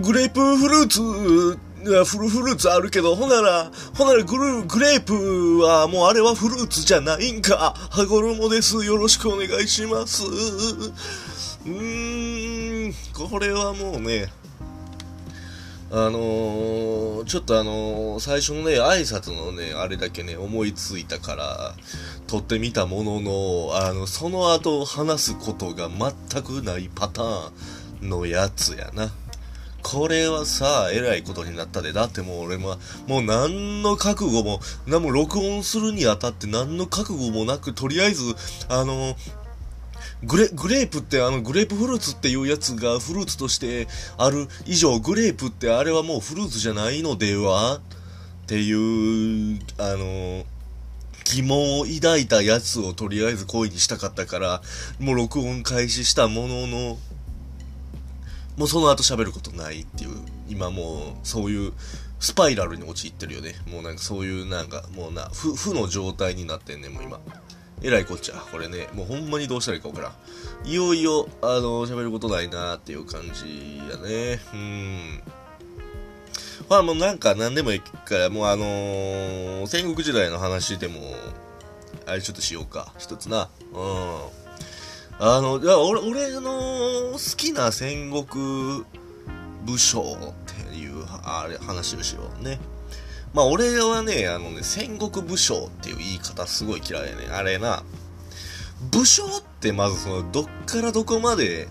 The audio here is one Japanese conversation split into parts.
グレープフルーツ、フルフルーツあるけど、ほなら、ほならグルグレープはもうあれはフルーツじゃないんか。羽衣です。よろしくお願いします。うーん、これはもうね、あのー、ちょっとあのー、最初のね、挨拶のね、あれだけね、思いついたから、撮ってみたものの、あの、その後話すことが全くないパターンのやつやな。これはさ、えらいことになったで。だってもう俺も、もう何の覚悟も、何も録音するにあたって何の覚悟もなく、とりあえず、あの、グレ、グレープってあのグレープフルーツっていうやつがフルーツとしてある以上、グレープってあれはもうフルーツじゃないのではっていう、あの、疑問を抱いたやつをとりあえず恋にしたかったから、もう録音開始したものの、もうその後喋ることないっていう、今もうそういうスパイラルに陥ってるよね。もうなんかそういうなんかもうな、負、負の状態になってんねもう今。えらいこっちゃ。これね、もうほんまにどうしたらいいかわからん。いよいよ、あの、喋ることないなーっていう感じやね。うん。まあもうなんか何でもいいから、もうあのー、戦国時代の話でも、あれちょっとしようか。一つな。うん。あの、いや俺、俺の好きな戦国武将っていう、あれ、話をしようね。まあ俺はね、あのね、戦国武将っていう言い方すごい嫌いやね。あれな、武将ってまずその、どっからどこまで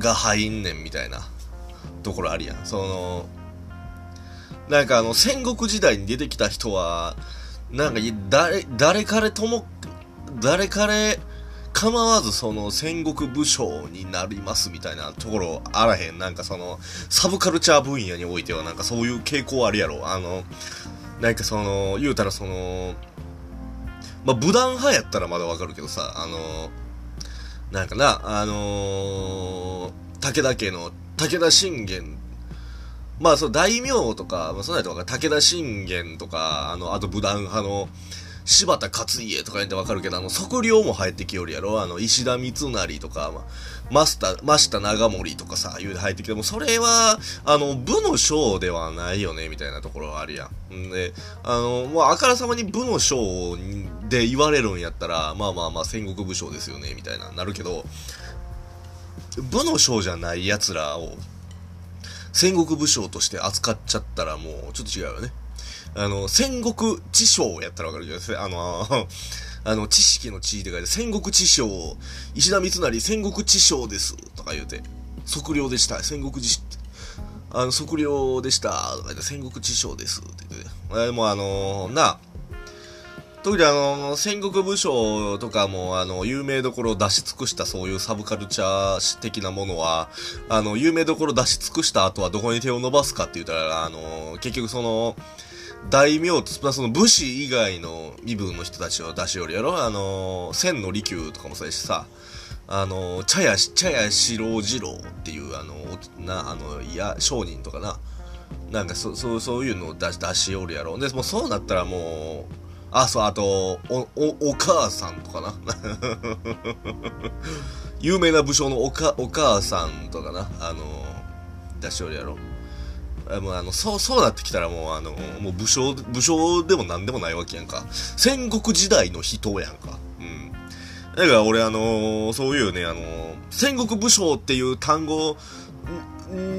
が入んねんみたいなところあるやん。その、なんかあの、戦国時代に出てきた人は、なんか、誰、誰彼とも、誰彼、構わずその戦国武将になりますみたいなところあらへん。なんかその、サブカルチャー分野においてはなんかそういう傾向あるやろ。あの、なんかその、言うたらその、まあ、武断派やったらまだわかるけどさ、あの、なんかな、あのー、武田家の武田信玄まあ、そう、大名とか、まあ、そんなやとか、武田信玄とか、あの、あと武断派の、柴田勝家とか言ってわかるけど、あの、測量も入ってきよるやろあの、石田三成とか、まあ、マスター、真下長森とかさ、言うて入ってきて、もそれは、あの、部の将ではないよね、みたいなところはあるやん。んで、あの、もうあからさまに部の将で言われるんやったら、まあまあまあ戦国武将ですよね、みたいな、なるけど、部の将じゃない奴らを、戦国武将として扱っちゃったらもう、ちょっと違うよね。あの、戦国知将やったらわかるじゃないですか。あの、あの、知識の知って書いて、戦国知将、石田三成戦国知将です、とか言うて、測量でした、戦国知、あの、測量でした、とか言て、戦国知将です、って言って、えもあの、な、特にあの、戦国武将とかも、あの、有名どころを出し尽くしたそういうサブカルチャー的なものは、あの、有名どころ出し尽くした後はどこに手を伸ばすかって言ったら、あの、結局その、大名と、プラスの武士以外の身分の人たちを出しよるやろあのー、千の利休とかもそうやしさ、あのー、茶屋、茶屋四郎次郎っていう、あのー、な、あの、いや、商人とかな、なんかそ、そう、そういうのを出し、出しおるやろ。で、もうそうなったらもう、あ、そう、あと、お、お、お母さんとかな。有名な武将のおか、お母さんとかな、あの出しおるやろ。もうあの、そう、そうなってきたらもうあの、もう武将、武将でも何でもないわけやんか。戦国時代の人やんか。うん。だから俺あの、そういうね、あの、戦国武将っていう単語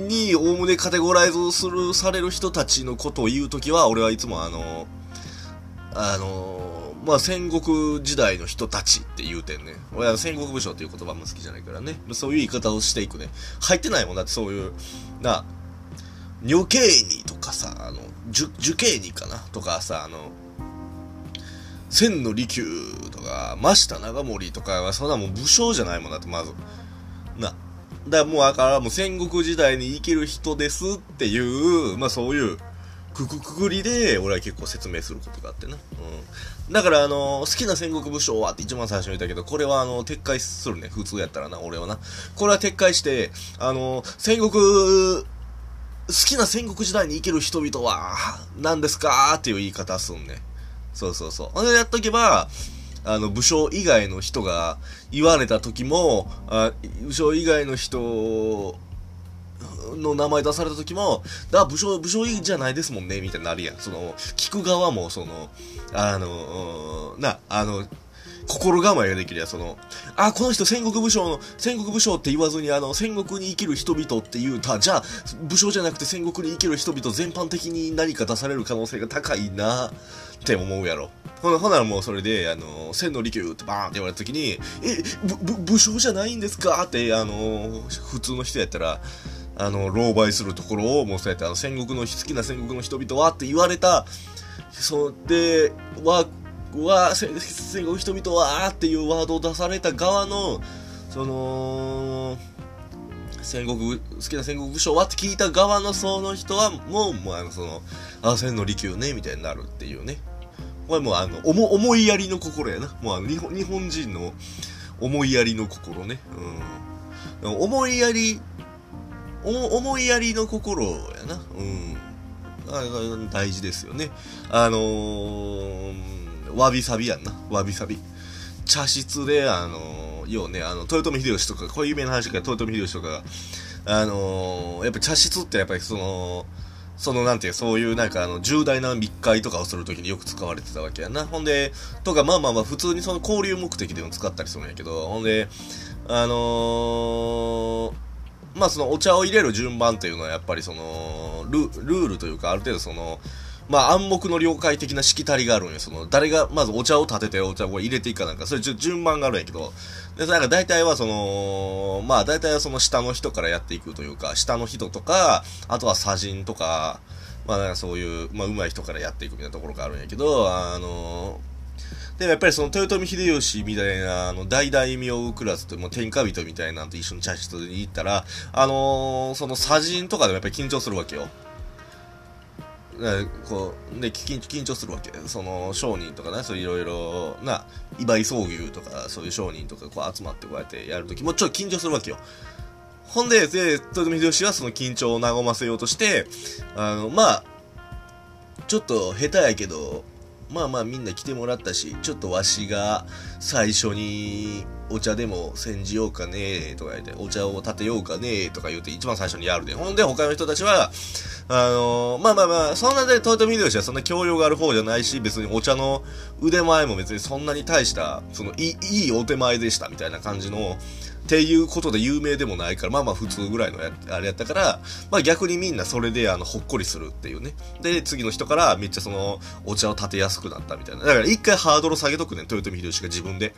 に、おおむねカテゴライズする、される人たちのことを言うときは、俺はいつもあの、あのまあ、戦国時代の人たちって言うてんね。俺は戦国武将っていう言葉も好きじゃないからね。そういう言い方をしていくね。入ってないもんだってそういう、な、女系にとかさ、あの、受、受刑にかな？とかさ、あの、千の利休とか、真下長森とかは、そんなもう武将じゃないもんだって、まず。な。だからもう、だからもう戦国時代に生きる人ですっていう、まあそういう、くくくくりで、俺は結構説明することがあってな。うん。だから、あの、好きな戦国武将はって一番最初に言ったけど、これはあの、撤回するね。普通やったらな、俺はな。これは撤回して、あの、戦国好きな戦国時代に生きる人々は、何ですか？っていう言い方すんね。そうそうそう。ほんでやっとけば、あの、武将以外の人が言われた時も、あ武将以外の人の名前出された時も、だ、武将、武将いいじゃないですもんね、みたいになるやん。その、聞く側も、その、あの、な、あの、心構えができるやその、あ、この人戦国武将の、戦国武将って言わずに、あの、戦国に生きる人々って言うた、じゃあ、武将じゃなくて戦国に生きる人々全般的に何か出される可能性が高いな、って思うやろ。ほな、ほならもうそれで、あの、千利休ってバーンって言われた時に、え、ぶ、武将じゃないんですかって、あの、普通の人やったら、あの、狼狽するところを、もうそうやって、あの、戦国の、好きな戦国の人々はって言われた、そうで、は、は、戦国人々はっていうワードを出された側の、その、戦国、好きな戦国武将はって聞いた側のその人は、もう、もうあの、その、あ、千利休ね、みたいになるっていうね。これもうあの、思、思いやりの心やな。もうあの、日本、日本人の思いやりの心ね。うん。思いやり、思いやりの心やな。うん。大事ですよね。あのーわびさびやんな。わびさび。茶室で、あの、要ね、あの、豊臣秀吉とか、こういう有名な話から豊臣秀吉とかが、あのやっぱ茶室ってやっぱりその、そのなんていう、そういうなんかあの、重大な密会とかをするときによく使われてたわけやな。ほんで、とかまあまあまあ普通にその交流目的でも使ったりするんやけど、ほんで、あのー、まあそのお茶を入れる順番っていうのはやっぱりそのル、ルールというかある程度その、まあ暗黙の了解的なしきたりがあるんよ。その、誰が、まずお茶を立ててお茶を入れていくかなんか、それ順番があるんやけど、で、なんか大体はその、まあ大体はその下の人からやっていくというか、下の人とか、あとは砂人とか、まあなんかそういう、まあ上手い人からやっていくみたいなところがあるんやけど、あのでもやっぱりその豊臣秀吉みたいな、あの、大大名クラスともう天下人みたいなんと一緒に茶室に行ったら、あのー、その砂人とかでもやっぱり緊張するわけよ。こうで緊緊張するわけその商人とかねそういろいろな伊倍宗牛とかそういう商人とかこう集まってこうやってやるときもちょっと緊張するわけよほんでで豊臣秀吉はその緊張を和ませようとしてあのまあちょっと下手やけどまあまあみんな来てもらったしちょっとわしが最初にお茶でも煎じようかねとか言って、お茶を立てようかねとか言って一番最初にやるで。ほんで他の人たちは、あのー、まあまあまあ、そんなで、豊臣秀吉はそんな教養がある方じゃないし、別にお茶の腕前も別にそんなに大した、その、いい、いお手前でしたみたいな感じの、っていうことで有名でもないから、まあまあ普通ぐらいのあれやったから、まあ逆にみんなそれであの、ほっこりするっていうね。で、次の人からめっちゃその、お茶を立てやすくなったみたいな。だから一回ハードル下げとくね、豊臣秀吉が自分で。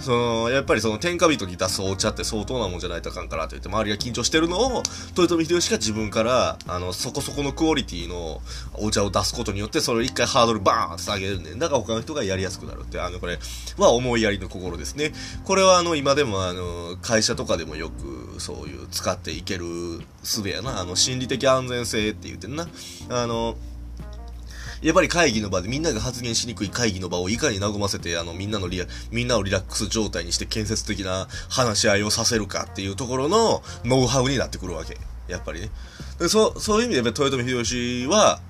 その、やっぱりその天下人に出すお茶って相当なもんじゃないとあかんからと言って周りが緊張してるのを、豊臣秀吉が自分から、あの、そこそこのクオリティのお茶を出すことによって、それを一回ハードルバーンって下げるんで、だから他の人がやりやすくなるって、あの、これは思いやりの心ですね。これはあの、今でもあの、会社とかでもよくそういう使っていける術やな。あの、心理的安全性って言ってんな。あの、やっぱり会議の場でみんなが発言しにくい会議の場をいかに和ませて、あの、みんなのリア、みんなをリラックス状態にして建設的な話し合いをさせるかっていうところのノウハウになってくるわけ。やっぱりね。でそう、そういう意味で、豊臣秀吉は、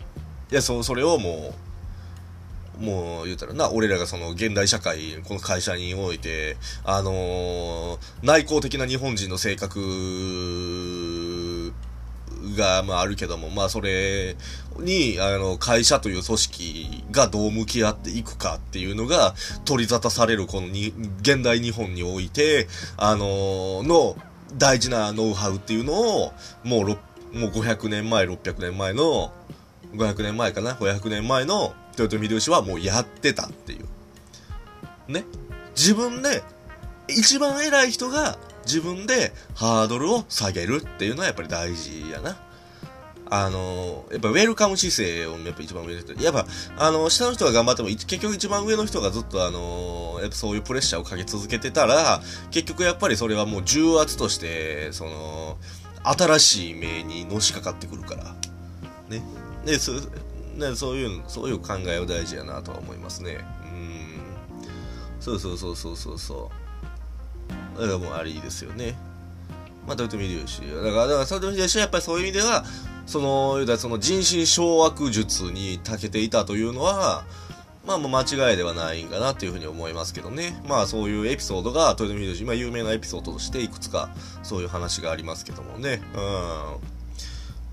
いや、そう、それをもう、もう言うたらな、俺らがその現代社会、この会社において、あのー、内向的な日本人の性格が、まあ、あるけども、まあ、それに、あの、会社という組織がどう向き合っていくかっていうのが、取り沙汰される、このに、現代日本において、あのの、大事なノウハウっていうのを、もう、もう500年前、600年前の、500年前かな ?500 年前の豊臣秀吉はもうやってたっていう。ね。自分で、一番偉い人が自分でハードルを下げるっていうのはやっぱり大事やな。あの、やっぱウェルカム姿勢をやっぱ一番上の人。やっぱ、あの、下の人が頑張っても、結局一番上の人がずっとあの、やっぱそういうプレッシャーをかけ続けてたら、結局やっぱりそれはもう重圧として、その、新しい目にのしかかってくるから。ね。で、そね、そういう、そういう考えは大事やなとは思いますね。うん。そうそうそうそうそうそう。だからもうありですよね。まあ、豊臣秀吉。だから、豊臣秀吉はやっぱりそういう意味では、その、その人心掌握術に長けていたというのは、まあもう間違いではないん。かなというふうに思いますけどね。まあそういうエピソードが、豊臣秀吉今有名なエピソードとしていくつかそういう話がありますけどもね。うん。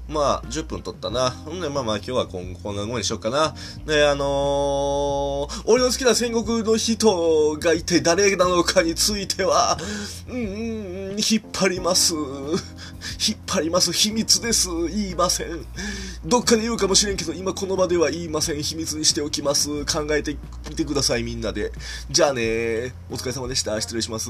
まあ、10分撮ったな。ほんで、まあまあ今日はこんこんなもんにしよっかな。で、あのー、俺の好きな戦国の人がいて誰なのかについては、うん、うん、引っ張ります。引っ張ります。秘密です。言いません。どっかで言うかもしれんけど、今この場では言いません。秘密にしておきます。考えてみてください、みんなで。じゃあねお疲れ様でした。失礼します。